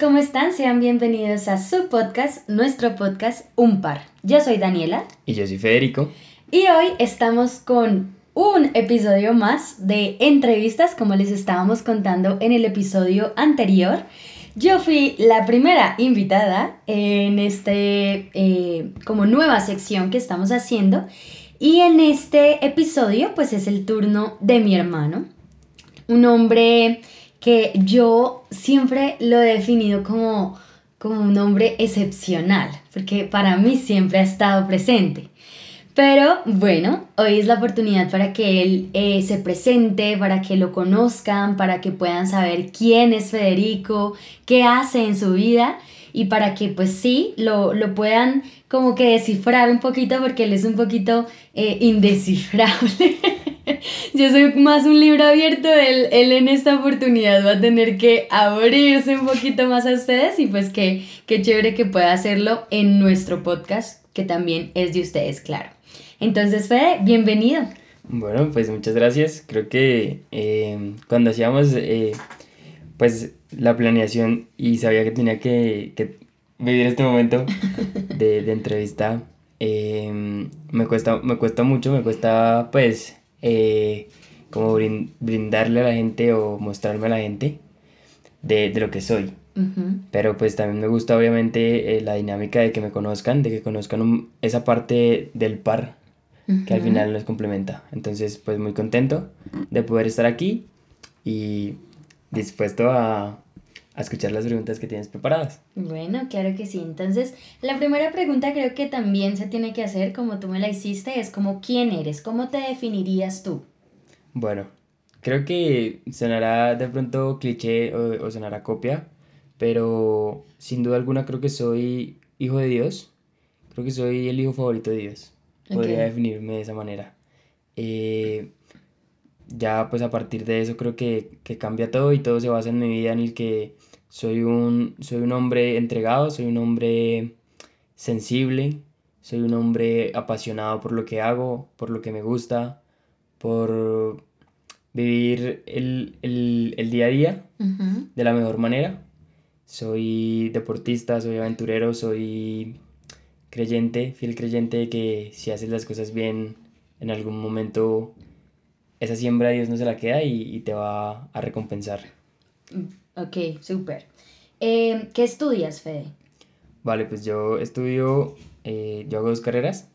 ¿cómo están? Sean bienvenidos a su podcast, nuestro podcast Un Par. Yo soy Daniela. Y yo soy Federico. Y hoy estamos con un episodio más de entrevistas, como les estábamos contando en el episodio anterior. Yo fui la primera invitada en este eh, como nueva sección que estamos haciendo y en este episodio pues es el turno de mi hermano, un hombre que yo siempre lo he definido como, como un hombre excepcional, porque para mí siempre ha estado presente. Pero bueno, hoy es la oportunidad para que él eh, se presente, para que lo conozcan, para que puedan saber quién es Federico, qué hace en su vida y para que pues sí, lo, lo puedan como que descifrar un poquito porque él es un poquito eh, indescifrable. Yo soy más un libro abierto, él, él, en esta oportunidad va a tener que abrirse un poquito más a ustedes y pues qué, qué chévere que pueda hacerlo en nuestro podcast, que también es de ustedes, claro. Entonces, Fede, bienvenido. Bueno, pues muchas gracias. Creo que eh, cuando hacíamos eh, pues la planeación y sabía que tenía que, que vivir este momento de, de entrevista, eh, me, cuesta, me cuesta mucho, me cuesta pues eh, como brindarle a la gente o mostrarme a la gente de, de lo que soy. Pero pues también me gusta obviamente eh, la dinámica de que me conozcan, de que conozcan esa parte del par que al final nos complementa. Entonces pues muy contento de poder estar aquí y dispuesto a, a escuchar las preguntas que tienes preparadas. Bueno, claro que sí. Entonces, la primera pregunta creo que también se tiene que hacer, como tú me la hiciste, es como quién eres, cómo te definirías tú. Bueno, creo que sonará de pronto cliché o, sonará copia, pero sin duda alguna creo que soy hijo de Dios. Creo que soy el hijo favorito de Dios. Podría definirme de esa manera. Eh, ya pues a partir de eso creo que, que cambia todo y todo se basa en mi vida en el que soy un, soy un hombre entregado, soy un hombre sensible, soy un hombre apasionado por lo que hago, por lo que me gusta, por vivir el, día a día de la mejor manera. Soy deportista, soy aventurero, soy creyente, fiel creyente de que si haces las cosas bien, en algún momento esa siembra Dios no se la queda y, y te va a recompensar. Ok, súper. Eh, ¿Qué estudias, Fede? Vale, pues yo estudio, eh, yo hago dos carreras.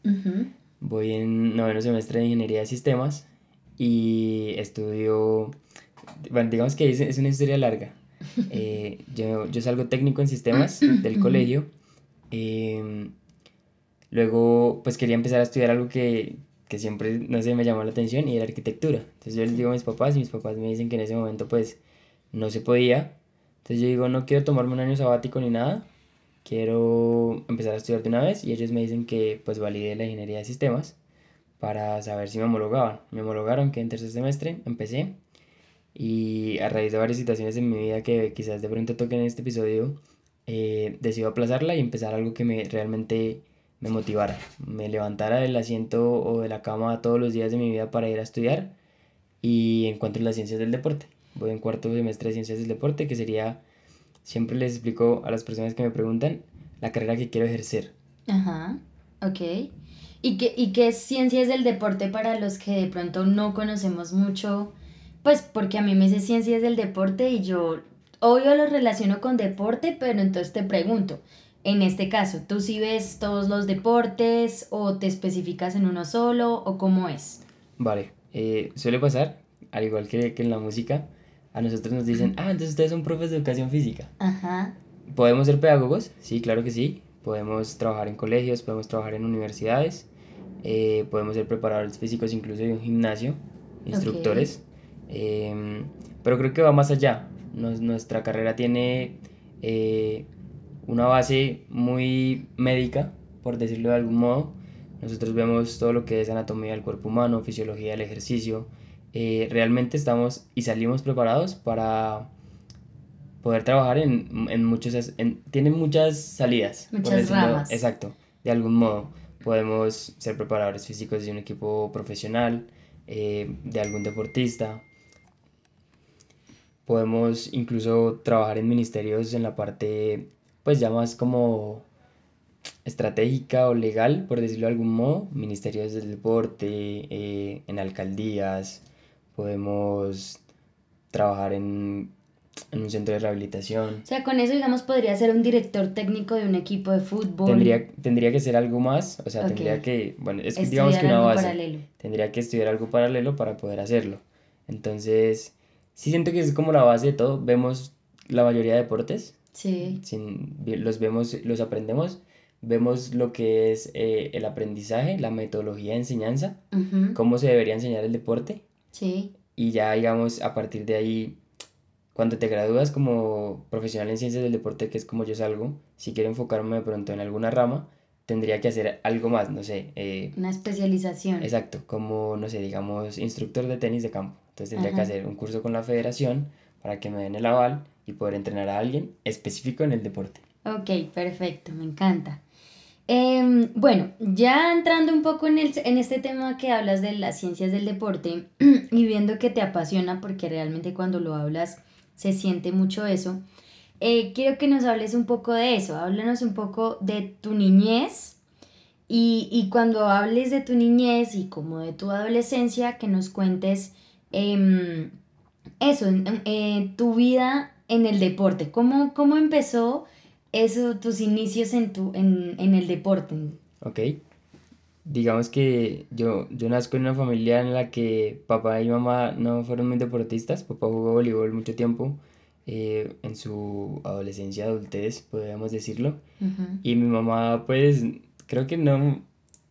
Voy en noveno semestre de Ingeniería de Sistemas y estudio, bueno, digamos que es, una historia larga. Eh, yo, yo salgo técnico en sistemas del colegio. Em, luego, pues quería empezar a estudiar algo que, que siempre, no sé, me llamó la atención y era arquitectura. Entonces yo les digo a mis papás y mis papás me dicen que en ese momento, pues, no se podía. Entonces yo digo, no quiero tomarme un año sabático ni nada, quiero empezar a estudiar de una vez y ellos me dicen que pues valide la ingeniería de sistemas para saber si me homologaban. Me homologaron que en tercer semestre empecé y a raíz de varias situaciones en mi vida que quizás de pronto toquen en este episodio, eh, decido aplazarla y empezar algo que me realmente me motivara, me levantara del asiento o de la cama todos los días de mi vida para ir a estudiar y encuentro las ciencias del deporte voy en cuarto semestre de Ciencias del Deporte, que sería, siempre les explico a las personas que me preguntan, la carrera que quiero ejercer. Ajá, ok. ¿Y qué, ¿Y qué es Ciencias del Deporte para los que de pronto no conocemos mucho? Pues porque a mí me dice Ciencias del Deporte y yo, obvio lo relaciono con deporte, pero entonces te pregunto, en este caso, ¿tú sí ves todos los deportes o te especificas en uno solo o cómo es? Vale, eh, suele pasar, al igual que, que en la música, a nosotros nos dicen, ah, entonces ustedes son profes de educación física. Ajá. ¿Podemos ser pedagogos? Sí, claro que sí. Podemos trabajar en colegios, podemos trabajar en universidades, eh, podemos ser preparadores físicos incluso de un gimnasio, instructores. Em, pero creo que va más allá. nuestra carrera tiene eh, una base muy médica, por decirlo de algún modo. Nosotros vemos todo lo que es anatomía del cuerpo humano, fisiología del ejercicio, eh, realmente estamos y salimos preparados para poder trabajar en, en muchos, en, tiene muchas salidas. Muchas ramas. Exacto, de algún modo. Podemos ser preparadores físicos de un equipo profesional, eh, de algún deportista. podemos incluso trabajar en ministerios en la parte, pues ya más como estratégica o legal, por decirlo de algún modo, ministerios del deporte, eh, en alcaldías, podemos trabajar en, un centro de rehabilitación. O sea, con eso, digamos, podría ser un director técnico de un equipo de fútbol. Tendría, tendría que ser algo más, o sea, tendría que, bueno, es que digamos que una base. Paralelo. Tendría que estudiar algo paralelo para poder hacerlo. Entonces, sí siento que es como la base de todo. Vemos la mayoría de deportes. Sí. Sin, los vemos, los aprendemos. Vemos lo que es eh, el aprendizaje, la metodología de enseñanza, cómo se debería enseñar el deporte. Sí. Y ya, digamos, a partir de ahí, cuando te gradúas como profesional en ciencias del deporte, que es como yo salgo, si quiero enfocarme de pronto en alguna rama, tendría que hacer algo más, no sé. Eh, Una especialización. Exacto, como, no sé, digamos, instructor de tenis de campo. Entonces tendría que hacer un curso con la federación para que me den el aval y poder entrenar a alguien específico en el deporte. Ok, perfecto, me encanta. Em, bueno, ya entrando un poco en, el, en este tema que hablas de las ciencias del deporte y viendo que te apasiona, porque realmente cuando lo hablas se siente mucho eso, eh, quiero que nos hables un poco de eso, háblanos un poco de tu niñez y, y cuando hables de tu niñez y como de tu adolescencia, que nos cuentes Em, eso, eh, tu vida en el deporte. ¿Cómo, cómo empezó eso, tus inicios en, tu, en, en el deporte? Ok. Digamos que yo, yo nazco en una familia en la que papá y mamá no fueron muy deportistas. Papá jugó voleibol mucho tiempo. Eh, en su adolescencia, adultez, podríamos decirlo. Y mi mamá, pues, creo que no,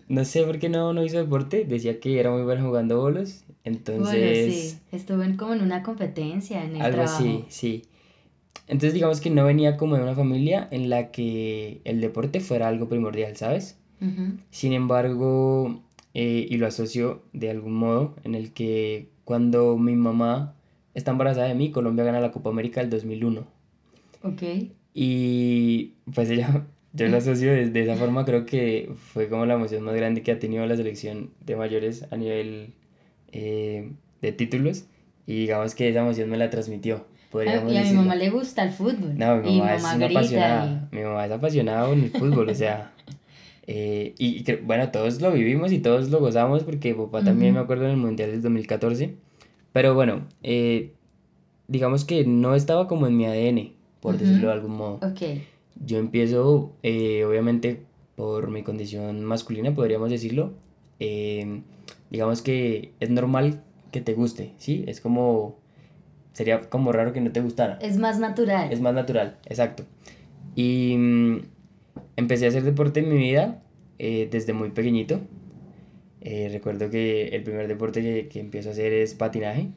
no sé por qué no, no hizo deporte. Decía que era muy bueno jugando bolos entonces... sí, estuvo como en una competencia en el algo así, sí. Entonces digamos que no venía como de una familia en la que el deporte fuera algo primordial, ¿sabes? Sin embargo, eh, y lo asocio de algún modo en el que cuando mi mamá está embarazada de mí, Colombia gana la Copa América del 2001. Ok. Y pues ella, yo lo asocio de, de esa forma, creo que fue como la emoción más grande que ha tenido la selección de mayores a nivel eh, de títulos y digamos que esa emoción me la transmitió. Y a mi mamá le gusta el fútbol. No, mi mamá, es una apasionada. Mi mamá es apasionada con el fútbol, o sea. Eh, y bueno, todos lo vivimos y todos lo gozamos porque papá también me acuerdo en el Mundial del 2014. Pero bueno, eh, digamos que no estaba como en mi ADN, por decirlo de algún modo. Okay. Yo empiezo, obviamente, por mi condición masculina, podríamos decirlo. Eh, digamos que es normal que te guste, ¿sí? Es como, sería como raro que no te gustara. Es más natural. Es más natural, exacto. Y mm, empecé a hacer deporte en mi vida eh, desde muy pequeñito. Eh, recuerdo que el primer deporte que, que empiezo a hacer es patinaje,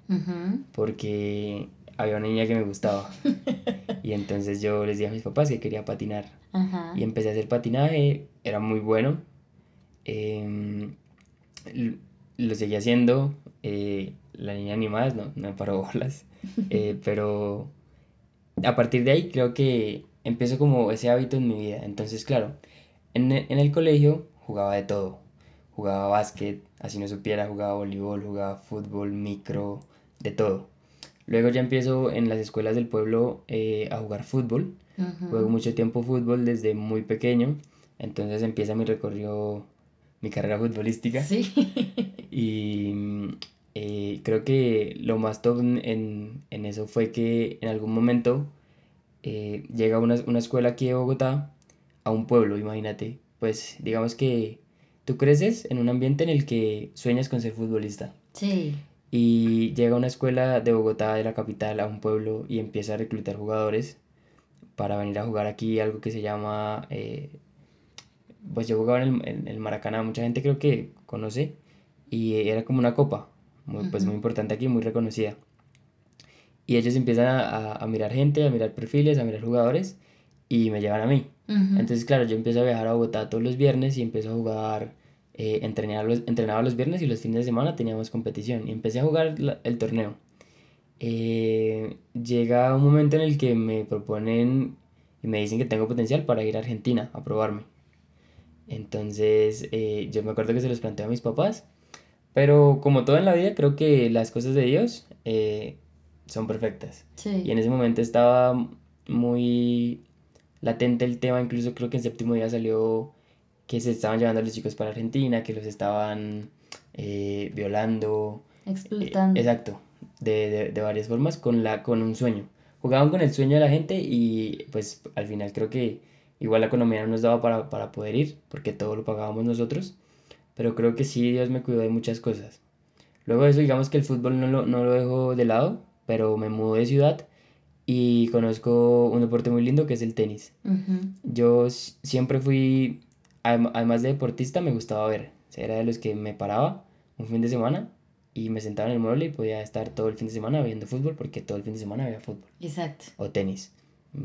porque había una niña que me gustaba. y entonces yo les dije a mis papás que quería patinar. Y empecé a hacer patinaje, era muy bueno. Eh, lo seguí haciendo. Eh, la niña animada no, no me paró bolas. Eh, pero a partir de ahí creo que empezó como ese hábito en mi vida. Entonces, claro, en, en el colegio jugaba de todo. Jugaba básquet, así no supiera, jugaba voleibol, jugaba fútbol, micro, de todo. Luego ya empiezo en las escuelas del pueblo eh, a jugar fútbol. Juego mucho tiempo fútbol desde muy pequeño. Entonces empieza mi recorrido mi carrera futbolística. Sí. Y eh, creo que lo más top en, en, eso fue que en algún momento eh, llega una, una escuela aquí de Bogotá a un pueblo, imagínate. Pues digamos que tú creces en un ambiente en el que sueñas con ser futbolista. Sí. Y llega una escuela de Bogotá, de la capital, a un pueblo y empieza a reclutar jugadores para venir a jugar aquí algo que se llama eh, pues yo jugaba en el, en Maracaná, mucha gente creo que conoce, y era como una copa, muy, pues muy importante aquí, muy reconocida. Y ellos empiezan a, a, mirar gente, a mirar perfiles, a mirar jugadores, y me llevan a mí. Entonces, claro, yo empiezo a viajar a Bogotá todos los viernes y empiezo a jugar, eh, entrenaba, los, entrenaba los viernes y los fines de semana teníamos competición, y empecé a jugar el torneo. Eh, llega un momento en el que me proponen y me dicen que tengo potencial para ir a Argentina a probarme. Entonces, eh, yo me acuerdo que se los planteé a mis papás, pero como todo en la vida, creo que las cosas de Dios, eh, son perfectas. Y en ese momento estaba muy latente el tema, incluso creo que en séptimo día salió que se estaban llevando a los chicos para Argentina, que los estaban eh, violando. Explotando. exacto, de, varias formas, con, la, con un sueño. Jugaban con el sueño de la gente y pues al final creo que igual la economía no nos daba para, para poder ir, porque todo lo pagábamos nosotros, pero creo que sí, Dios me cuidó de muchas cosas. Luego de eso, digamos que el fútbol no lo, no lo dejo de lado, pero me mudé de ciudad y conozco un deporte muy lindo que es el tenis. Yo siempre fui, además de deportista, me gustaba ver. Era de los que me paraba un fin de semana y me sentaba en el mueble y podía estar todo el fin de semana viendo fútbol porque todo el fin de semana había fútbol. Exacto. O tenis.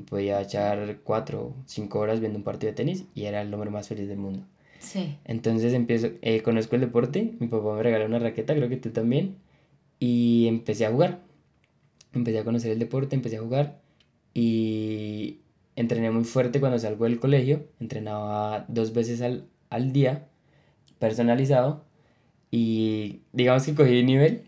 Podía echar cuatro o cinco horas viendo un partido de tenis y era el hombre más feliz del mundo. Sí. Entonces empiezo, eh, conozco el deporte, mi papá me regaló una raqueta, creo que tú también, y empecé a jugar. Empecé a conocer el deporte, empecé a jugar y entrené muy fuerte cuando salgo del colegio, entrenaba dos veces al, al día, personalizado, y digamos que cogí nivel,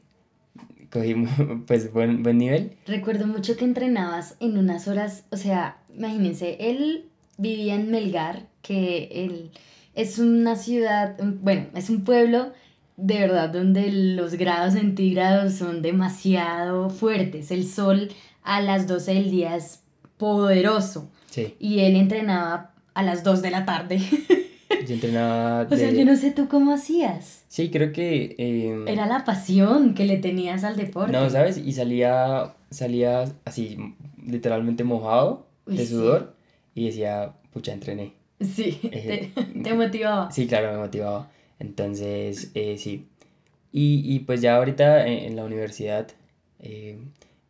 cogí pues buen, buen nivel. Recuerdo mucho que entrenabas en unas horas, o sea, imagínense, él vivía en Melgar, que él es una ciudad, bueno, es un pueblo de verdad donde los grados centígrados son demasiado fuertes. El sol a las 12 del día es poderoso. Sí. Y él entrenaba a las 2 de la tarde. Yo entrenaba. O sea, yo no sé tú cómo hacías. Sí, creo que. Em, Era la pasión que le tenías al deporte. No, ¿sabes? Y salía, salía así, literalmente mojado de sudor. Y decía, pucha, entrené. Sí, eh, te, motivaba. Sí, claro, me motivaba. Entonces, eh, sí. Y, y, pues ya ahorita en, la universidad eh,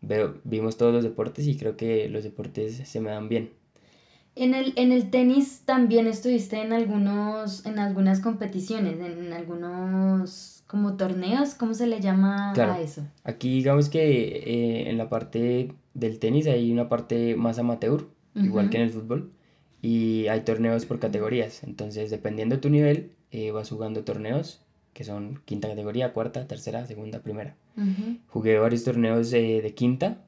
veo, vimos todos los deportes y creo que los deportes se me dan bien. En el, en el tenis también estuviste en algunos, en algunas competiciones, en, algunos como torneos, ¿cómo se le llama a eso? Aquí digamos que eh, en la parte del tenis hay una parte más amateur, igual que en el fútbol, y hay torneos por categorías, entonces dependiendo de tu nivel eh, vas jugando torneos que son quinta categoría, cuarta, tercera, segunda, primera. Jugué varios torneos de quinta,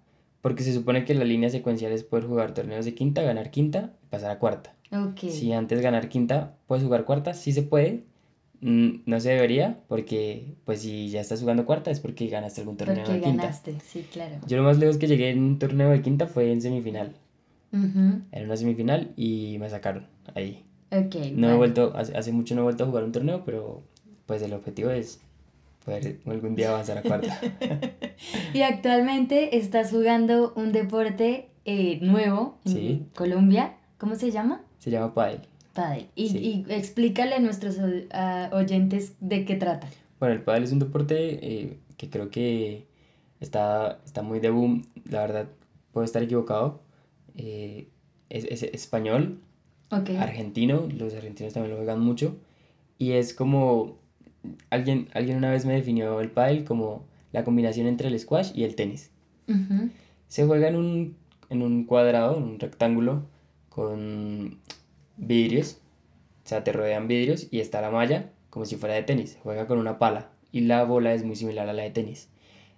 porque se supone que la línea secuencial es poder jugar torneos de quinta, ganar quinta y pasar a cuarta. Okay. Si antes ganar quinta puedes jugar cuarta, sí se puede. Mm, no se debería, porque pues si ya estás jugando cuarta es porque ganaste algún torneo de quinta. ganaste, sí, claro. Yo lo más lejos que llegué en un torneo de quinta fue en semifinal. Era una semifinal y me sacaron ahí. Okay, no he vuelto, hace, hace mucho no he vuelto a jugar un torneo, pero pues el objetivo es poder algún día avanzar a cuarta. y actualmente estás jugando un deporte eh, nuevo en Colombia. ¿Cómo se llama? Se llama pádel. Pádel. Y, y, explícale a nuestros oyentes de qué trata. Bueno, el pádel es un deporte eh, que creo que está, está muy de boom. La verdad, puedo estar equivocado. Eh, es, es, español, argentino. Los argentinos también lo juegan mucho. Y es como alguien, alguien una vez me definió el pádel como la combinación entre el squash y el tenis. Se juega en un, en un cuadrado, en un rectángulo, con vidrios, o sea, te rodean vidrios y está la malla como si fuera de tenis. Juega con una pala y la bola es muy similar a la de tenis.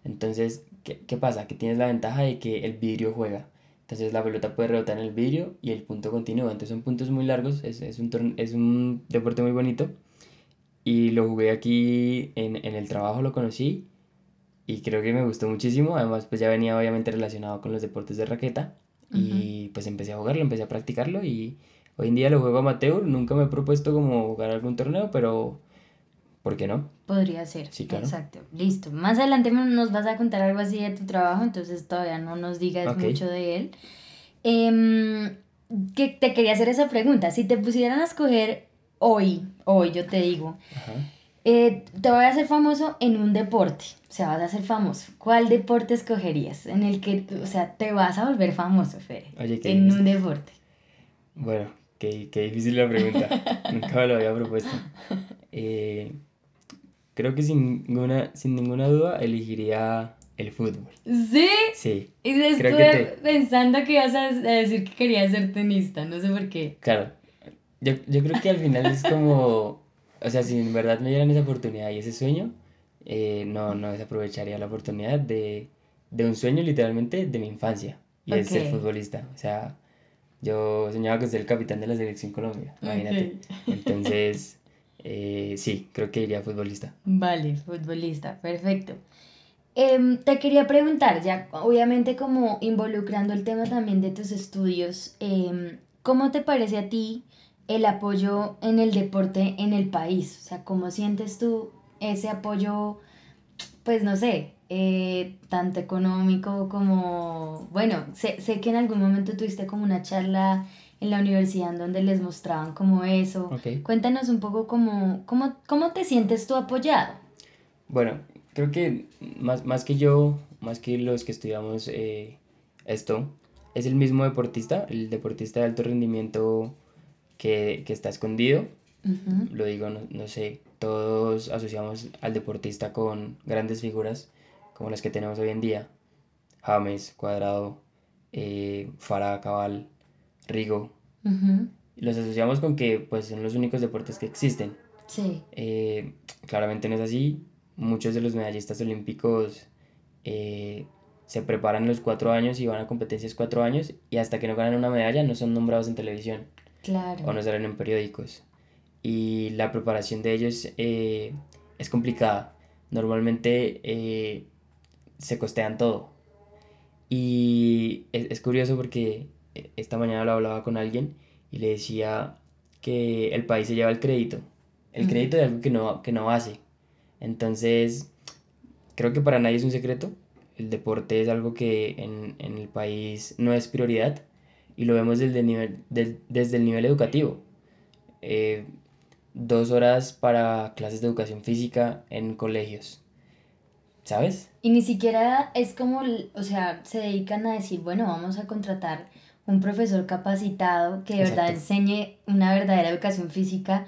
Entonces, ¿qué, qué pasa? Que tienes la ventaja de que el vidrio juega. Entonces la pelota puede rebotar en el vidrio y el punto continúa. Entonces son puntos muy largos, es, es, un, es un deporte muy bonito y lo jugué aquí en, en, el trabajo, lo conocí y creo que me gustó muchísimo. Además, pues ya venía obviamente relacionado con los deportes de raqueta y pues empecé a jugarlo, empecé a practicarlo y hoy en día lo juego amateur. Nunca me he propuesto como jugar algún torneo, pero ¿por qué no? Podría ser. Sí, claro. Exacto. Listo. Más adelante nos vas a contar algo así de tu trabajo, entonces todavía no nos digas mucho de él. Eh, que te quería hacer esa pregunta. Si te pusieran a escoger hoy, hoy yo te digo, eh, te voy a hacer famoso en un deporte, o sea, vas a ser famoso. ¿Cuál deporte escogerías? En el que, o sea, te vas a volver famoso, Fede, en un deporte. Bueno, qué, qué, difícil la pregunta, nunca me lo había propuesto. Eh, creo que sin ninguna, sin ninguna duda elegiría el fútbol. ¿Sí? Sí. Y estuve pensando que ibas a decir que querías ser tenista, no sé por qué. Claro, yo, yo creo que al final es como, o sea, si en verdad me dieran esa oportunidad y ese sueño, eh, no, no desaprovecharía la oportunidad de, de un sueño literalmente de mi infancia y es ser futbolista. O sea, yo soñaba con ser el capitán de la selección Colombia, imagínate. Entonces, eh, sí, creo que iría futbolista. Vale, futbolista, perfecto. Em, te quería preguntar, ya obviamente como involucrando el tema también de tus estudios, em, ¿cómo te parece a ti el apoyo en el deporte en el país? O sea, ¿cómo sientes tú ese apoyo, pues no sé, eh, tanto económico como, bueno, sé, sé, que en algún momento tuviste como una charla en la universidad en donde les mostraban como eso. Cuéntanos un poco cómo, cómo, cómo te sientes tú apoyado. Bueno, creo que más, más que yo, más que los que estudiamos eh, esto, es el mismo deportista, el deportista de alto rendimiento que, está escondido. Lo digo, no, sé, todos asociamos al deportista con grandes figuras como las que tenemos hoy en día. James, Cuadrado, eh, Farah, Cabal, Rigo. Los asociamos con que pues, son los únicos deportes que existen. Sí. Eh, claramente no es así muchos de los medallistas olímpicos eh, se preparan los cuatro años y van a competencias cuatro años y hasta que no ganan una medalla no son nombrados en televisión. Claro. O no salen en periódicos. Y la preparación de ellos eh, es complicada. Normalmente eh, se costean todo. Y es, curioso porque esta mañana lo hablaba con alguien y le decía que el país se lleva el crédito. El crédito de algo que no, que no hace entonces, creo que para nadie es un secreto. El deporte es algo que en, el país no es prioridad y lo vemos desde el nivel, desde el nivel educativo. Eh, dos horas para clases de educación física en colegios. ¿Sabes? Y ni siquiera es como, o sea, se dedican a decir, bueno, vamos a contratar un profesor capacitado que de verdad enseñe una verdadera educación física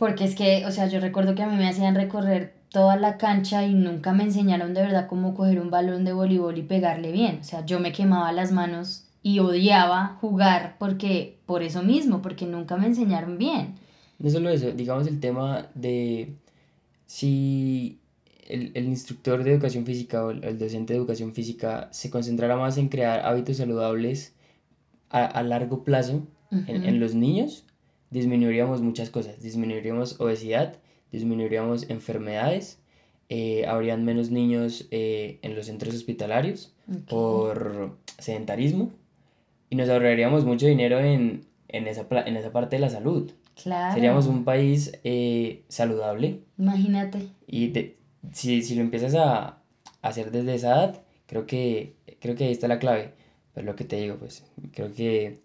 porque es que, o sea, yo recuerdo que a mí me hacían recorrer toda la cancha y nunca me enseñaron de verdad cómo coger un balón de voleibol y pegarle bien. O sea, yo me quemaba las manos y odiaba jugar porque por eso mismo, porque nunca me enseñaron bien. No solo eso, digamos el tema de si el, instructor de educación física o el, docente de educación física se concentrara más en crear hábitos saludables a, largo plazo en, en, los niños, disminuiríamos muchas cosas. Disminuiríamos obesidad, disminuiríamos enfermedades, eh, habrían menos niños eh, en los centros hospitalarios por sedentarismo y nos ahorraríamos mucho dinero en, esa, en esa parte de la salud. Claro. Seríamos un país eh, saludable. Imagínate. Y si, si, lo empiezas a, hacer desde esa edad, creo que, creo que ahí está la clave. Pero lo que te digo, pues creo que,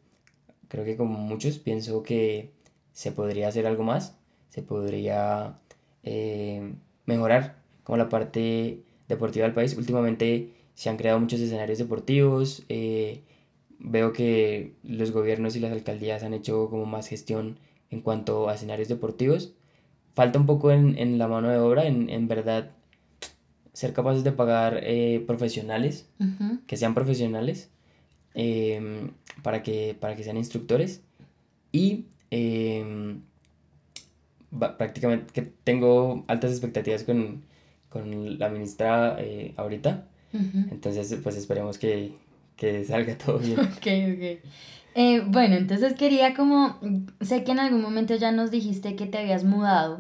creo que como muchos pienso que se podría hacer algo más, se podría eh, mejorar como la parte deportiva del país. Últimamente se han creado muchos escenarios deportivos, eh, veo que los gobiernos y las alcaldías han hecho como más gestión en cuanto a escenarios deportivos. Falta un poco en, la mano de obra, en, verdad ser capaces de pagar eh, profesionales, que sean profesionales, para, que, para que sean instructores y Em, prácticamente que tengo altas expectativas con, con la ministra eh, ahorita. Entonces, pues esperemos que, que, salga todo bien. ok, ok. Eh, bueno, entonces quería como, sé que en algún momento ya nos dijiste que te habías mudado,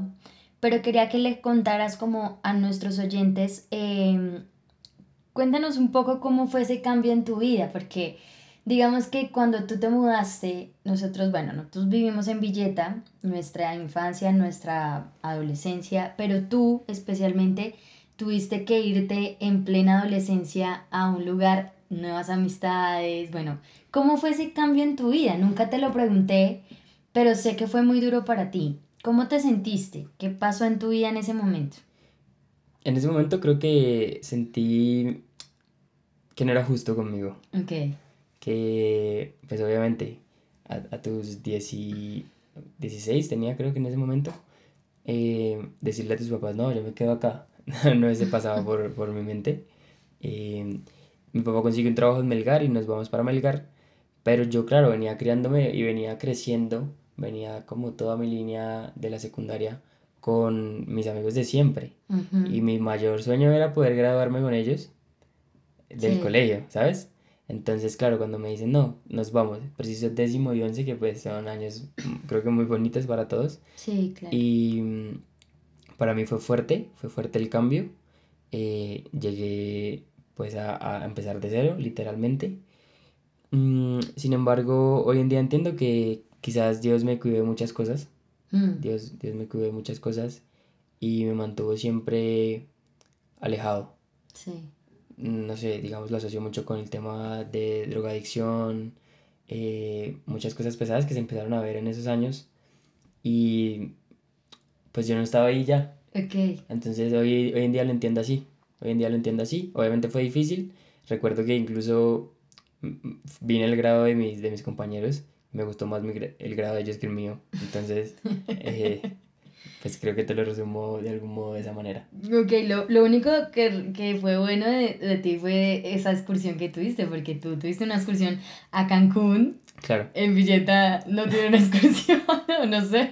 pero quería que le contaras como a nuestros oyentes, em, cuéntanos un poco cómo fue ese cambio en tu vida, porque Digamos que cuando tú te mudaste, nosotros, bueno, nosotros vivimos en Villeta, nuestra infancia, nuestra adolescencia, pero tú especialmente tuviste que irte en plena adolescencia a un lugar, nuevas amistades, bueno, ¿cómo fue ese cambio en tu vida? Nunca te lo pregunté, pero sé que fue muy duro para ti. ¿Cómo te sentiste? ¿Qué pasó en tu vida en ese momento? En ese momento creo que sentí que no era justo conmigo. Ok que pues obviamente a, a tus 16 tenía creo que en ese momento, eh, decirle a tus papás, no, yo me quedo acá, no se pasaba por, por mi mente. Eh, mi papá consigue un trabajo en Melgar y nos vamos para Melgar, pero yo claro, venía criándome y venía creciendo, venía como toda mi línea de la secundaria con mis amigos de siempre y mi mayor sueño era poder graduarme con ellos del colegio, ¿sabes? Entonces, claro, cuando me dicen, no, nos vamos, preciso décimo y once, que pues son años, mm, creo que muy bonitos para todos. Sí, claro. Y mm, para mí fue fuerte, fue fuerte el cambio. Eh, llegué pues a, a, empezar de cero, literalmente. Mm, sin embargo, hoy en día entiendo que quizás Dios me cuidó de muchas cosas. Dios, Dios me cuidó de muchas cosas y me mantuvo siempre alejado. Sí no sé, digamos, lo asocio mucho con el tema de drogadicción, eh, muchas cosas pesadas que se empezaron a ver en esos años y pues yo no estaba ahí ya. Ok. Entonces hoy, hoy en día lo entiendo así, hoy en día lo entiendo así, obviamente fue difícil, recuerdo que incluso vine el grado de mis, de mis compañeros, me gustó más el grado de ellos que el mío, entonces... Eh, pues creo que te lo resumo de algún modo de esa manera. Ok, lo, lo único que, que, fue bueno de, de, ti fue esa excursión que tuviste, porque tú tuviste una excursión a Cancún. Claro. En Villeta no una excursión, no, no sé,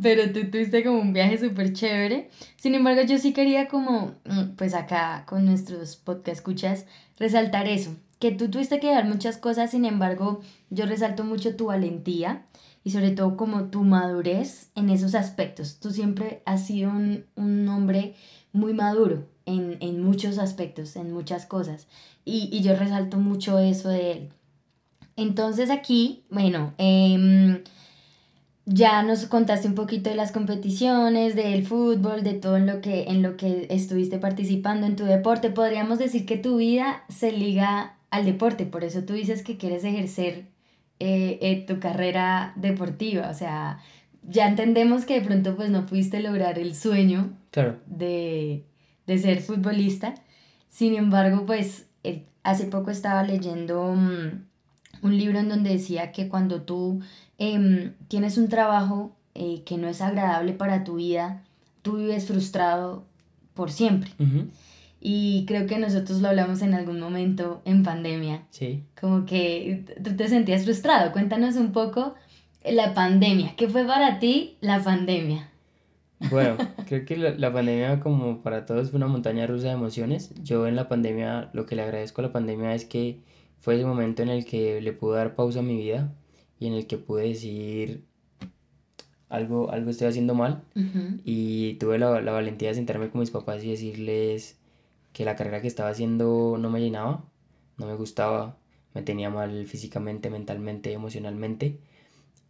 pero tú tuviste como un viaje súper chévere. Sin embargo, yo sí quería como, mm, pues acá con nuestros podcast escuchas, resaltar eso, que tú tuviste que dar muchas cosas, sin embargo, yo resalto mucho tu valentía y sobre todo como tu madurez en esos aspectos. Tú siempre has sido un, un hombre muy maduro en, en, muchos aspectos, en muchas cosas. Y, y, yo resalto mucho eso de él. Entonces aquí, bueno, eh, ya nos contaste un poquito de las competiciones, del fútbol, de todo lo, que, en lo que estuviste participando en tu deporte. Podríamos decir que tu vida se liga al deporte, por eso tú dices que quieres ejercer eh, tu carrera deportiva. O sea, ya entendemos que de pronto pues no pudiste lograr el sueño de, de, ser futbolista. Sin embargo, pues hace poco estaba leyendo mm, un libro en donde decía que cuando tú em, tienes un trabajo eh, que no es agradable para tu vida, tú vives frustrado por siempre. Y creo que nosotros lo hablamos en algún momento en pandemia. Sí. Como que tú te sentías frustrado. Cuéntanos un poco la pandemia. ¿Qué fue para ti la pandemia? Bueno, creo que la, la, pandemia como para todos fue una montaña rusa de emociones. Yo en la pandemia, lo que le agradezco a la pandemia es que fue ese momento en el que le pude dar pausa a mi vida y en el que pude decir algo, algo estoy haciendo mal. Y tuve la, la valentía de sentarme con mis papás y decirles que la carrera que estaba haciendo no me llenaba, no me gustaba, me tenía mal físicamente, mentalmente, emocionalmente.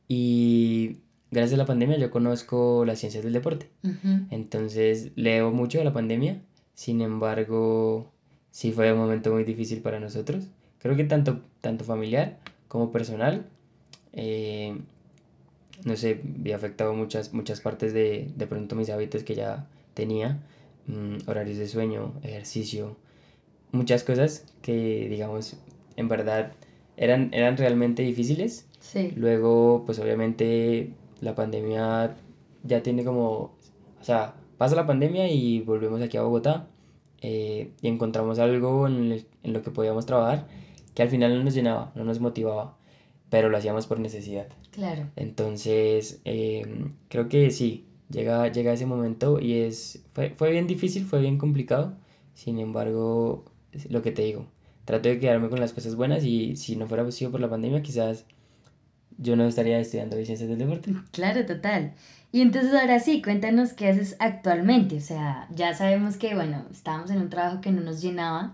Y gracias a la pandemia yo conozco las ciencias del deporte. Entonces leo mucho de la pandemia, sin embargo, sí fue un momento muy difícil para nosotros. Creo que tanto, tanto familiar como personal, eh, no sé, había afectado muchas, muchas partes de, de pronto mis hábitos que ya tenía Mm, horarios de sueño, ejercicio, muchas cosas que, digamos, en verdad eran, eran realmente difíciles. Sí. Luego, pues obviamente la pandemia ya tiene como, o sea, pasa la pandemia y volvemos aquí a Bogotá eh, y encontramos algo en, en, lo que podíamos trabajar que al final no nos llenaba, no nos motivaba, pero lo hacíamos por necesidad. Claro. Entonces, eh, creo que sí, llega, llega ese momento y es, fue, fue bien difícil, fue bien complicado, sin embargo, lo que te digo, trato de quedarme con las cosas buenas y si no fuera posible por la pandemia, quizás yo no estaría estudiando ciencias del deporte. Claro, total. Y entonces ahora sí, cuéntanos qué haces actualmente. O sea, ya sabemos que, bueno, estábamos en un trabajo que no nos llenaba,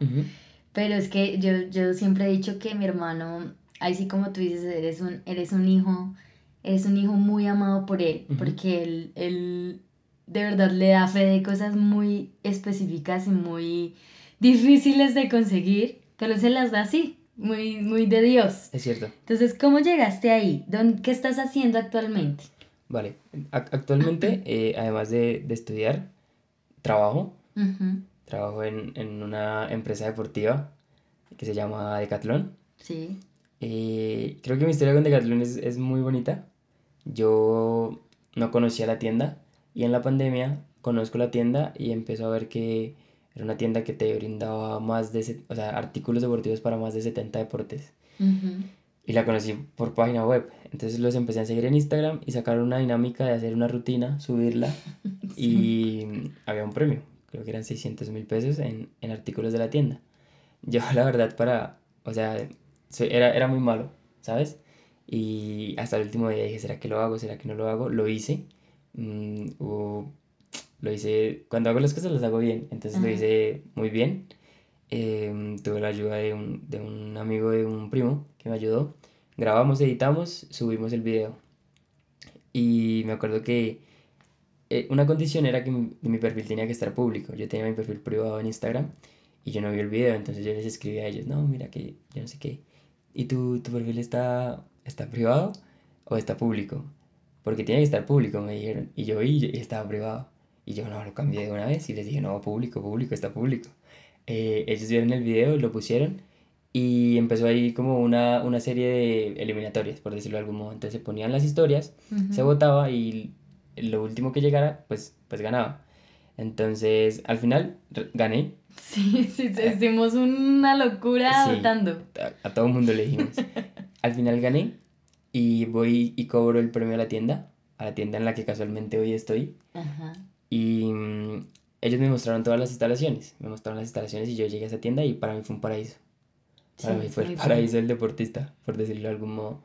pero es que yo, yo siempre he dicho que mi hermano, ahí sí como tú dices, eres un, eres un hijo es un hijo muy amado por él, porque él, él de verdad le da fe de cosas muy específicas y muy difíciles de conseguir, pero se las da así, muy, muy de Dios. Es cierto. Entonces, ¿cómo llegaste ahí? ¿Qué estás haciendo actualmente? Vale, actualmente, eh, además de, de, estudiar, trabajo. Trabajo en, en, una empresa deportiva que se llama Decathlon. Sí. Eh, creo que mi historia con Decathlon es, es muy bonita yo no conocía la tienda y en la pandemia conozco la tienda y empezó a ver que era una tienda que te brindaba más de, o sea, artículos deportivos para más de 70 deportes. Y la conocí por página web. Entonces los empecé a seguir en Instagram y sacaron una dinámica de hacer una rutina, subirla y había un premio. Creo que eran 600 mil pesos en, en artículos de la tienda. yo la verdad para, o sea, era, era muy malo, ¿sabes? Y hasta el último día dije, ¿será que lo hago? ¿Será que no lo hago? Lo hice. Mm, lo hice, cuando hago las cosas las hago bien, entonces lo hice muy bien. Em, tuve la ayuda de un, de un amigo de un primo que me ayudó. Grabamos, editamos, subimos el video. Y me acuerdo que eh, una condición era que mi, mi, perfil tenía que estar público. Yo tenía mi perfil privado en Instagram y yo no vi el video, entonces yo les escribí a ellos, no, mira que yo no sé qué. ¿Y tu, tu perfil está, está privado o está público? Porque tiene que estar público, me dijeron. Y yo vi y estaba privado. Y yo no, lo cambié de una vez y les dije, no, público, público, está público. Eh, ellos vieron el video, lo pusieron y empezó ahí como una, una serie de eliminatorias, por decirlo de algún modo. Entonces se ponían las historias, se votaba y lo último que llegara, pues, pues ganaba. Entonces, al final, gané. Sí, sí, hicimos una locura votando. A, a, todo el mundo le dijimos. Al final gané y voy y cobro el premio a la tienda, a la tienda en la que casualmente hoy estoy. Ajá. Y mm, ellos me mostraron todas las instalaciones, me mostraron las instalaciones y yo llegué a esa tienda y para mí fue un paraíso. Para mí fue el paraíso del deportista, por decirlo de algún modo.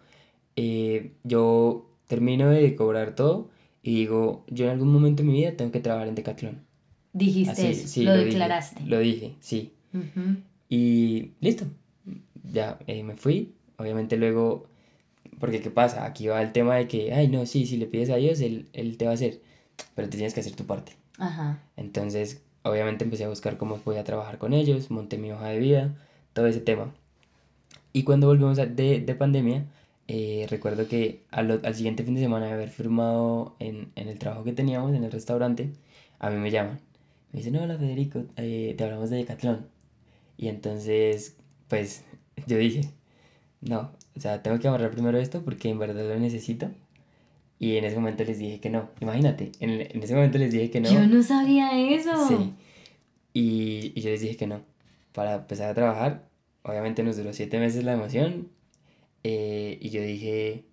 Eh, yo termino de cobrar todo y digo, yo en algún momento de mi vida tengo que trabajar en Decathlon. Dijiste eso, lo, declaraste. lo dije, sí. Y listo, ya eh, me fui. Obviamente luego, porque ¿qué pasa? Aquí va el tema de que, ay, no, sí, si le pides a Dios, él, él te va a hacer, pero te tienes que hacer tu parte. Ajá. Entonces, obviamente empecé a buscar cómo podía trabajar con ellos, monté mi hoja de vida, todo ese tema. Y cuando volvemos de, de pandemia, eh, recuerdo que al, al, siguiente fin de semana de haber firmado en, en, el trabajo que teníamos en el restaurante, a mí me llaman. Me dicen, hola Federico, eh, te hablamos de Decathlon. Y entonces, pues yo dije, no, o sea, tengo que amarrar primero esto porque en verdad lo necesito. Y en ese momento les dije que no. Imagínate, en, en ese momento les dije que no. Yo no sabía eso. Sí. Y, y yo les dije que no. Para empezar a trabajar, obviamente nos duró siete meses la emoción. Eh, y yo dije,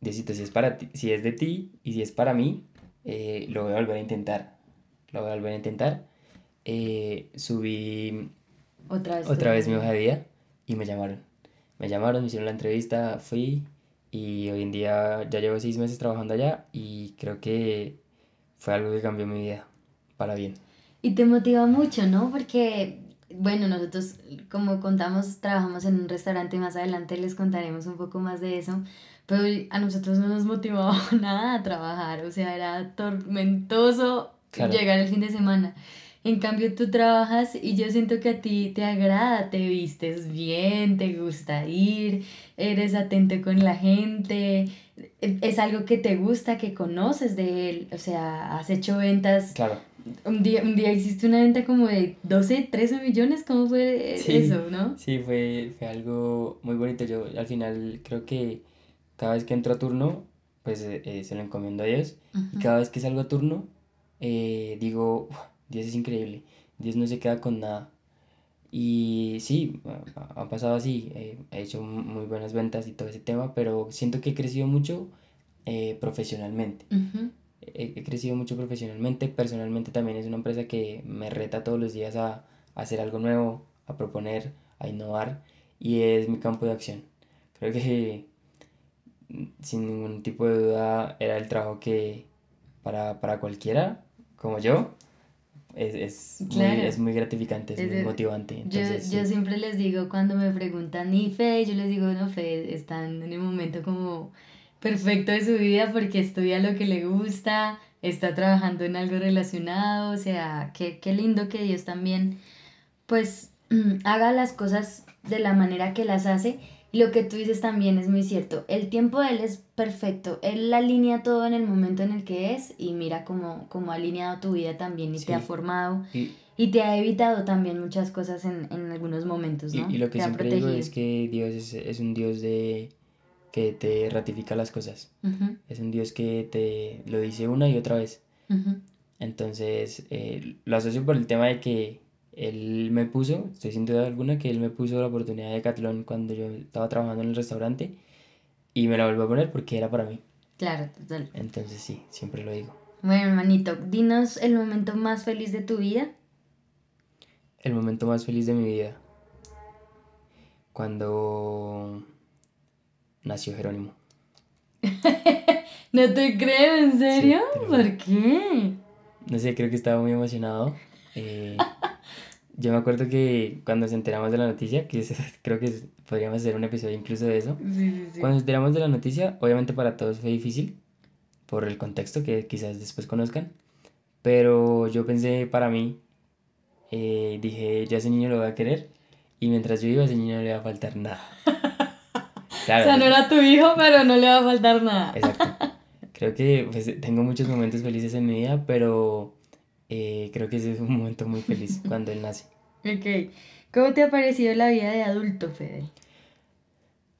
Diosito, si es, para ti, si es de ti y si es para mí, eh, lo voy a volver a intentar. Lo voy a volver a intentar. Eh, subí otra vez, otra vez mi hoja de vida y me llamaron. Me llamaron, me hicieron la entrevista, fui y hoy en día ya llevo seis meses trabajando allá y creo que fue algo que cambió mi vida para bien. Y te motiva mucho, ¿no? Porque, bueno, nosotros, como contamos, trabajamos en un restaurante y más adelante les contaremos un poco más de eso. Pero a nosotros no nos motivaba nada a trabajar, o sea, era tormentoso llegar el fin de semana. En cambio, tú trabajas y yo siento que a ti te agrada, te vistes bien, te gusta ir, eres atento con la gente, es algo que te gusta, que conoces de él, o sea, has hecho ventas. Claro. Un día, un día hiciste una venta como de 12, 13 millones, ¿cómo fue eso, no? Sí, fue, fue algo muy bonito. Yo al final creo que cada vez que entro a turno, pues eh, eh, se lo encomiendo a Dios. Y cada vez que salgo a turno, eh, digo, Dios es increíble, Dios no se queda con nada. Y sí, ha pasado así, eh, he hecho muy buenas ventas y todo ese tema, pero siento que he crecido mucho eh, profesionalmente. he, crecido mucho profesionalmente, personalmente también es una empresa que me reta todos los días a, a hacer algo nuevo, a proponer, a innovar y es mi campo de acción. Creo que mm, sin ningún tipo de duda era el trabajo que para, para cualquiera como yo es, es, muy, es muy gratificante, es, muy motivante. yo, yo siempre les digo cuando me preguntan, ¿y Fe? Yo les digo, no, Fe, están en un momento como perfecto de su vida porque estudia lo que le gusta, está trabajando en algo relacionado, o sea, qué, qué lindo que Dios también, pues, haga las cosas de la manera que las hace lo que tú dices también es muy cierto. El tiempo de él es perfecto. Él alinea todo en el momento en el que es y mira cómo, cómo ha alineado tu vida también y te ha formado y, te ha evitado también muchas cosas en, en algunos momentos, ¿no? Y, lo que siempre digo es que Dios es, es, un Dios de que te ratifica las cosas. Es un Dios que te lo dice una y otra vez. Entonces, eh, lo asocio por el tema de que él me puso, estoy sin duda alguna, que él me puso la oportunidad de Catlón cuando yo estaba trabajando en el restaurante y me la volvió a poner porque era para mí. Claro, total. Entonces sí, siempre lo digo. Bueno, hermanito, dinos el momento más feliz de tu vida. El momento más feliz de mi vida. cuando nació Jerónimo. no te creo, ¿en serio? ¿Por qué? No sé, creo que estaba muy emocionado. Eh, yo me acuerdo que cuando nos enteramos de la noticia, que creo que podríamos hacer un episodio incluso de eso. Sí, sí, sí. Cuando nos enteramos de la noticia, obviamente para todos fue difícil, por el contexto que quizás después conozcan. Pero yo pensé para mí, eh, dije, yo a ese niño lo voy a querer. Y mientras yo iba, a ese niño no le va a faltar nada. o sea, no era tu hijo, pero no le va a faltar nada. Exacto. Creo que pues, tengo muchos momentos felices en mi vida, pero eh, creo que ese es un momento muy feliz cuando él nace. Ok. ¿Cómo te ha parecido la vida de adulto, Fede?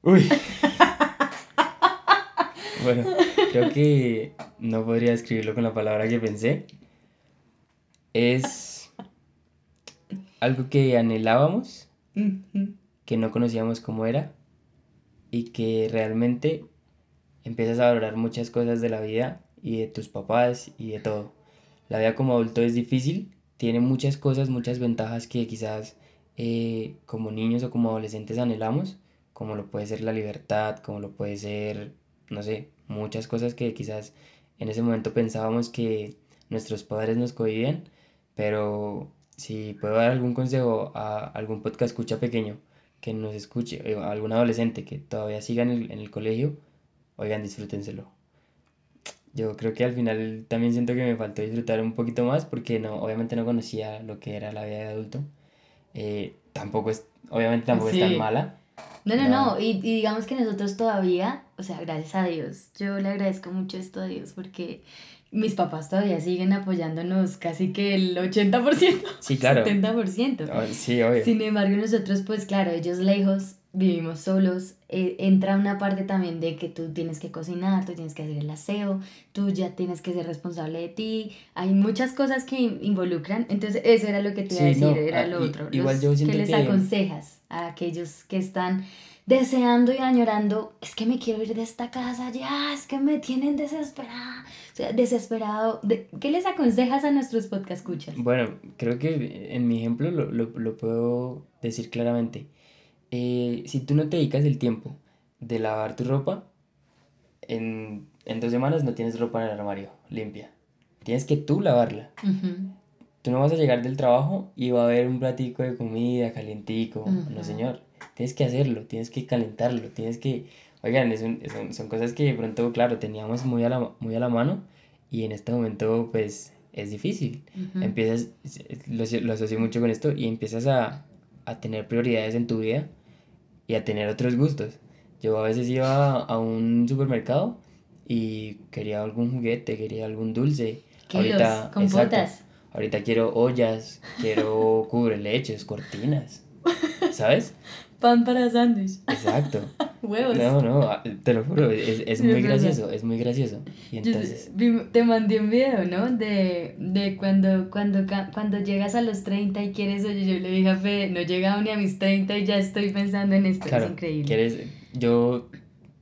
Uy. bueno, creo que no podría escribirlo con la palabra que pensé. Es algo que anhelábamos, que no conocíamos cómo era y que realmente empiezas a valorar muchas cosas de la vida y de tus papás y de todo. La vida como adulto es difícil, tiene muchas cosas, muchas ventajas que quizás eh, como niños o como adolescentes anhelamos, como lo puede ser la libertad, como lo puede ser, no sé, muchas cosas que quizás en ese momento pensábamos que nuestros padres nos cohibían, pero si puedo dar algún consejo a algún podcast escucha pequeño que nos escuche, a algún adolescente que todavía siga en el, en el colegio, oigan, disfrútenselo. Yo creo que al final también siento que me faltó disfrutar un poquito más porque no, obviamente no conocía lo que era la vida de adulto. Eh, tampoco es, obviamente tampoco es tan mala. No, no, no, Y, y, digamos que nosotros todavía, o sea, gracias a Dios, yo le agradezco mucho esto a Dios porque mis papás todavía siguen apoyándonos casi que el 80%. Sí, claro. 70%. Ah, sí, obvio. Sin embargo, nosotros, pues claro, ellos lejos, vivimos solos, eh, entra una parte también de que tú tienes que cocinar, tú tienes que hacer el aseo, tú ya tienes que ser responsable de ti, hay muchas cosas que involucran, entonces eso era lo que te iba a decir, era ah, lo otro. Igual yo siento ¿Qué les aconsejas a aquellos que están deseando y añorando, es que me quiero ir de esta casa ya, es que me tienen desesperada, o sea, desesperado. ¿Qué les aconsejas a nuestros podcast escuchas? Bueno, creo que en mi ejemplo lo, lo, lo puedo decir claramente. Eh, si tú no te dedicas el tiempo de lavar tu ropa, en, en, dos semanas no tienes ropa en el armario limpia. Tienes que tú lavarla. Tú no vas a llegar del trabajo y va a haber un platico de comida calientico. No, señor tienes que hacerlo, tienes que calentarlo, tienes que... Oigan, son, son, cosas que de pronto, claro, teníamos muy a, la, muy a la mano y en este momento pues es difícil. Empiezas, lo, lo, asocio mucho con esto y empiezas a, a, tener prioridades en tu vida y a tener otros gustos. Yo a veces iba a un supermercado y quería algún juguete, quería algún dulce. Ahorita, compotas. ahorita quiero ollas, quiero cubre leches, cortinas. ¿Sabes? Pan para sándwich. Exacto. Huevos. No, no, ah, te lo juro, es, es muy gracioso, es muy gracioso. Y entonces... te mandé un video, ¿no? De, de cuando, cuando, cuando llegas a los 30 y quieres, oye, yo le dije a Fede, no he llegado ni a mis 30 y ya estoy pensando en esto, es increíble. Quieres, yo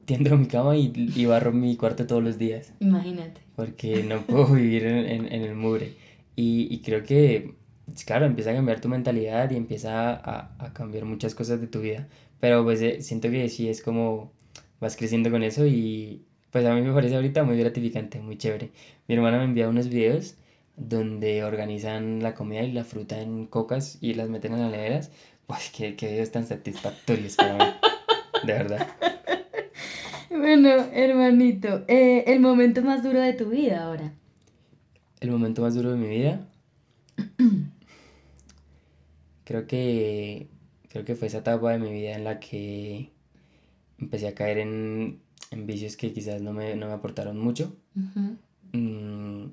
tiendo mi cama y, y, barro mi cuarto todos los días. Imagínate. Porque no puedo vivir en, en, en el mugre. Y, y creo que claro, empieza a cambiar tu mentalidad y empieza a, a cambiar muchas cosas de tu vida. Pero pues eh, siento que sí es como vas creciendo con eso y pues a mí me parece ahorita muy gratificante, muy chévere. Mi hermana me envía unos videos donde organizan la comida y la fruta en cocas y las meten en las neveras. Pues qué, qué videos tan satisfactorios para mí. De verdad. Bueno, hermanito, eh, el momento más duro de tu vida ahora. El momento más duro de mi vida. creo que creo que fue esa etapa de mi vida en la que empecé a caer en, en vicios que quizás no me, no me aportaron mucho. Mm,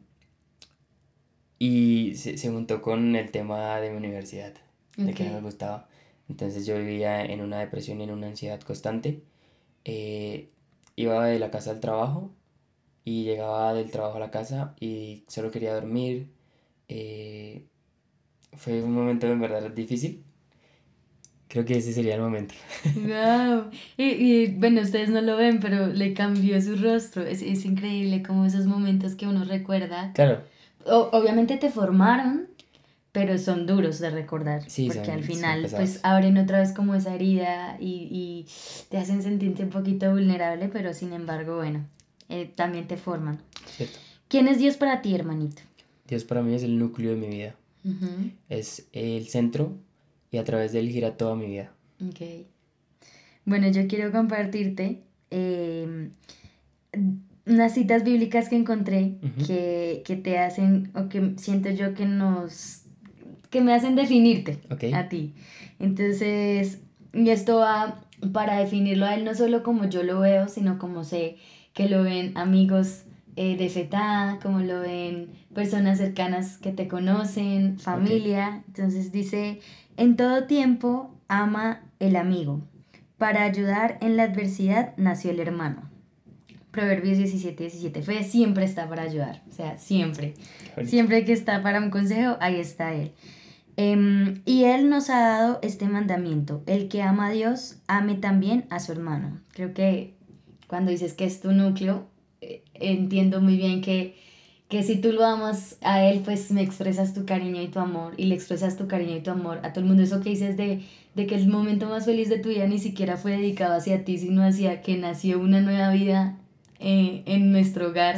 y se, se, juntó con el tema de mi universidad, de que no me gustaba. Entonces yo vivía en una depresión y en una ansiedad constante. Eh, iba de la casa al trabajo y llegaba del trabajo a la casa y solo quería dormir. Eh, fue un momento en verdad difícil. Creo que ese sería el momento. Wow. Y, y, bueno, ustedes no lo ven, pero le cambió su rostro. Es, es increíble como esos momentos que uno recuerda. Claro. O, obviamente te formaron, pero son duros de recordar, porque al final pues abren otra vez como esa herida y, y, te hacen sentirte un poquito vulnerable, pero sin embargo, bueno, eh, también te forman. Cierto. ¿Quién es Dios para ti, hermanito? Dios para mí es el núcleo de mi vida. Es el centro y a través de él gira toda mi vida. Ok. Bueno, yo quiero compartirte em, unas citas bíblicas que encontré que, te hacen, o que siento yo que nos, que me hacen definirte a ti. Entonces, y esto va para definirlo a él no solo como yo lo veo, sino como sé que lo ven amigos eh, de FETA, como lo ven personas cercanas que te conocen, familia. Entonces dice, en todo tiempo ama el amigo. Para ayudar en la adversidad nació el hermano. Proverbios 17, 17. Fe siempre está para ayudar. O sea, siempre. Siempre que está para un consejo, ahí está Él. Em, y Él nos ha dado este mandamiento. El que ama a Dios, ame también a su hermano. Creo que cuando dices que es tu núcleo, entiendo muy bien que, que si tú lo amas a él, pues me expresas tu cariño y tu amor y le expresas tu cariño y tu amor a todo el mundo. Eso que dices de, de que el momento más feliz de tu vida ni siquiera fue dedicado hacia ti, sino hacia que nació una nueva vida eh, en nuestro hogar,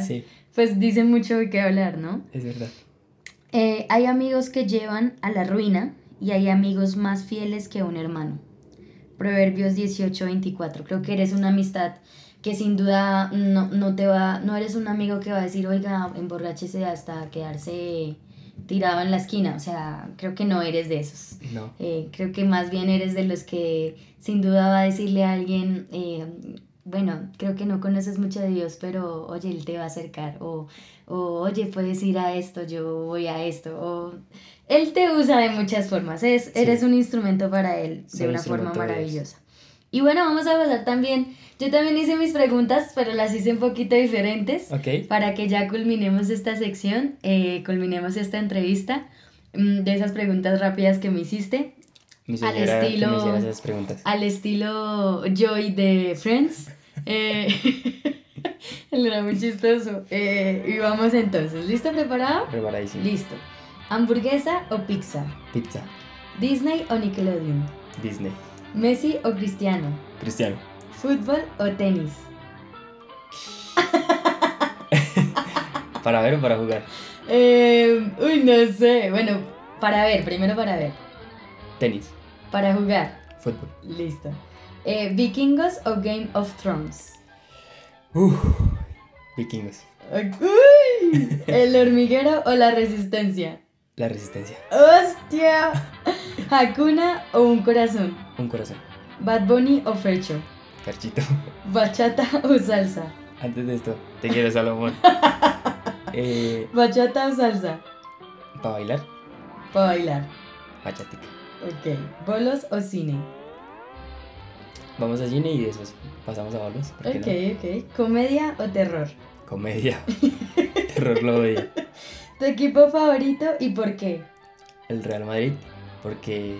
pues dice mucho de qué hablar, ¿no? Es verdad. Eh, hay amigos que llevan a la ruina y hay amigos más fieles que un hermano. Proverbios 18, 24. Creo que eres una amistad que sin duda no, no te va, no eres un amigo que va a decir, oiga, emborráchese hasta quedarse tirado en la esquina, o sea, creo que no eres de esos. No. Eh, creo que más bien eres de los que sin duda va a decirle a alguien, eh, bueno, creo que no conoces mucho de Dios, pero oye, Él te va a acercar, o, o oye, puedes ir a esto, yo voy a esto, o Él te usa de muchas formas, es, eres un instrumento para Él, de una forma maravillosa. Y bueno, vamos a pasar también. Yo también hice mis preguntas, pero las hice un poquito diferentes. Ok. Para que ya culminemos esta sección, eh, culminemos esta entrevista mm, de esas preguntas rápidas que me hiciste. Al estilo, esas preguntas. Al estilo Joy de Friends. Eh, él era muy chistoso. Eh, y vamos entonces. ¿Listo? ¿Preparado? Preparadísimo. Listo. ¿Hamburguesa o pizza? Pizza. ¿Disney o Nickelodeon? Disney. ¿Messi o Cristiano? Cristiano. ¿Fútbol o tenis? ¿Para ver o para jugar? Eh, uy, no sé. Bueno, para ver, primero para ver. Tenis. Para jugar. Fútbol. Listo. Eh, ¿Vikingos o Game of Thrones? Uf, vikingos. Uy, ¿El hormiguero o la resistencia? La resistencia. ¡Hostia! ¿Hakuna o un corazón? Un corazón. ¿Bad Bunny o Fercho? Ferchito. ¿Bachata o salsa? Antes de esto, te quiero, Salomón. eh, ¿Bachata o salsa? ¿Para bailar? Para bailar. Bachatica. Ok. ¿Bolos o cine? Vamos a cine y después pasamos a bolos. Ok, ok. ¿Comedia o terror? Comedia. terror lo odio. ¿Tu equipo favorito y por qué? El Real Madrid porque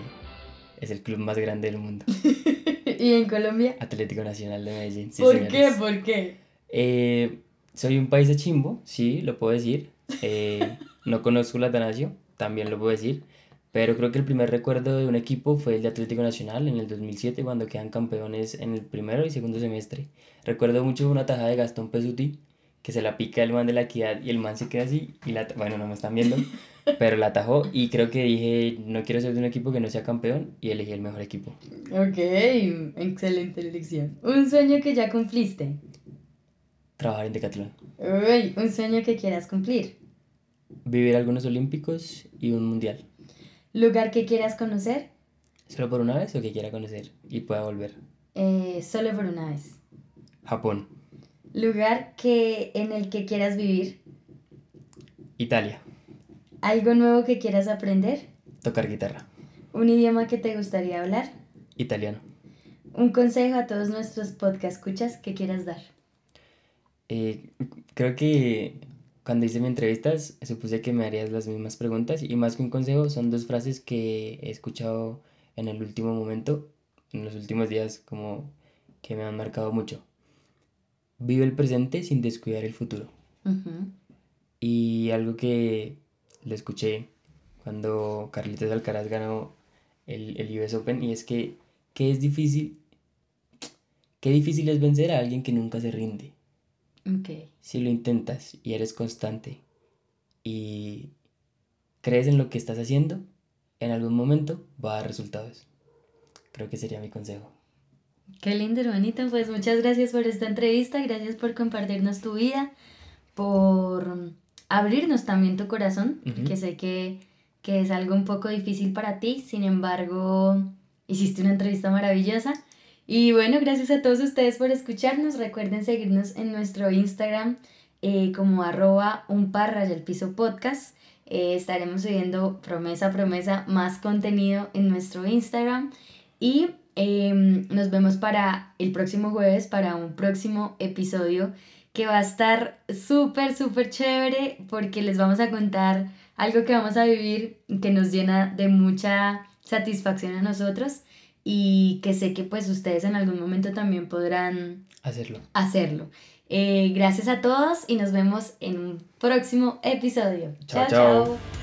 es el club más grande del mundo. ¿Y en Colombia? Atlético Nacional de Medellín. ¿Por qué? ¿Por qué? Eh, soy un país de chimbo, sí, lo puedo decir. Eh, no conozco la Atanasio, también lo puedo decir. Pero creo que el primer recuerdo de un equipo fue el de Atlético Nacional en el 2007, cuando quedan campeones en el primero y segundo semestre. Recuerdo mucho una tajada de Gastón Pesuti, que se la pica el man de la equidad y el man se queda así y la... Bueno, no me están viendo, pero la atajó y creo que dije, no quiero ser de un equipo que no sea campeón y elegí el mejor equipo. Ok, excelente elección. ¿Un sueño que ya cumpliste? Trabajar en Decathlon. Uy, un sueño que quieras cumplir. Vivir algunos olímpicos y un mundial. ¿Lugar que quieras conocer? ¿Solo por una vez o que quiera conocer y pueda volver? Eh, solo por una vez. Japón. ¿Lugar que, en el que quieras vivir? Italia. ¿Algo nuevo que quieras aprender? Tocar guitarra. ¿Un idioma que te gustaría hablar? Italiano. ¿Un consejo a todos nuestros podcast escuchas que quieras dar? Eh, creo que cuando hice mi entrevistas supuse que me harías las mismas preguntas y más que un consejo son dos frases que he escuchado en el último momento, en los últimos días como que me han marcado mucho. Vive el presente sin descuidar el futuro. Y algo que le escuché cuando Carlitos Alcaraz ganó el, el US Open y es que, que es difícil, qué difícil es vencer a alguien que nunca se rinde. Okay. Si lo intentas y eres constante y crees en lo que estás haciendo, en algún momento va a dar resultados. Creo que sería mi consejo. Qué lindo, hermanito. Pues muchas gracias por esta entrevista, gracias por compartirnos tu vida, por abrirnos también tu corazón, que sé que, que es algo un poco difícil para ti, sin embargo, hiciste una entrevista maravillosa. Y bueno, gracias a todos ustedes por escucharnos. Recuerden seguirnos en nuestro Instagram eh, como arroba un parra el piso podcast. Eh, estaremos subiendo promesa a promesa más contenido en nuestro Instagram. Y em, nos vemos para el próximo jueves, para un próximo episodio que va a estar súper, súper chévere porque les vamos a contar algo que vamos a vivir que nos llena de mucha satisfacción a nosotros y que sé que pues ustedes en algún momento también podrán hacerlo. hacerlo. Eh, gracias a todos y nos vemos en un próximo episodio. chao. chao.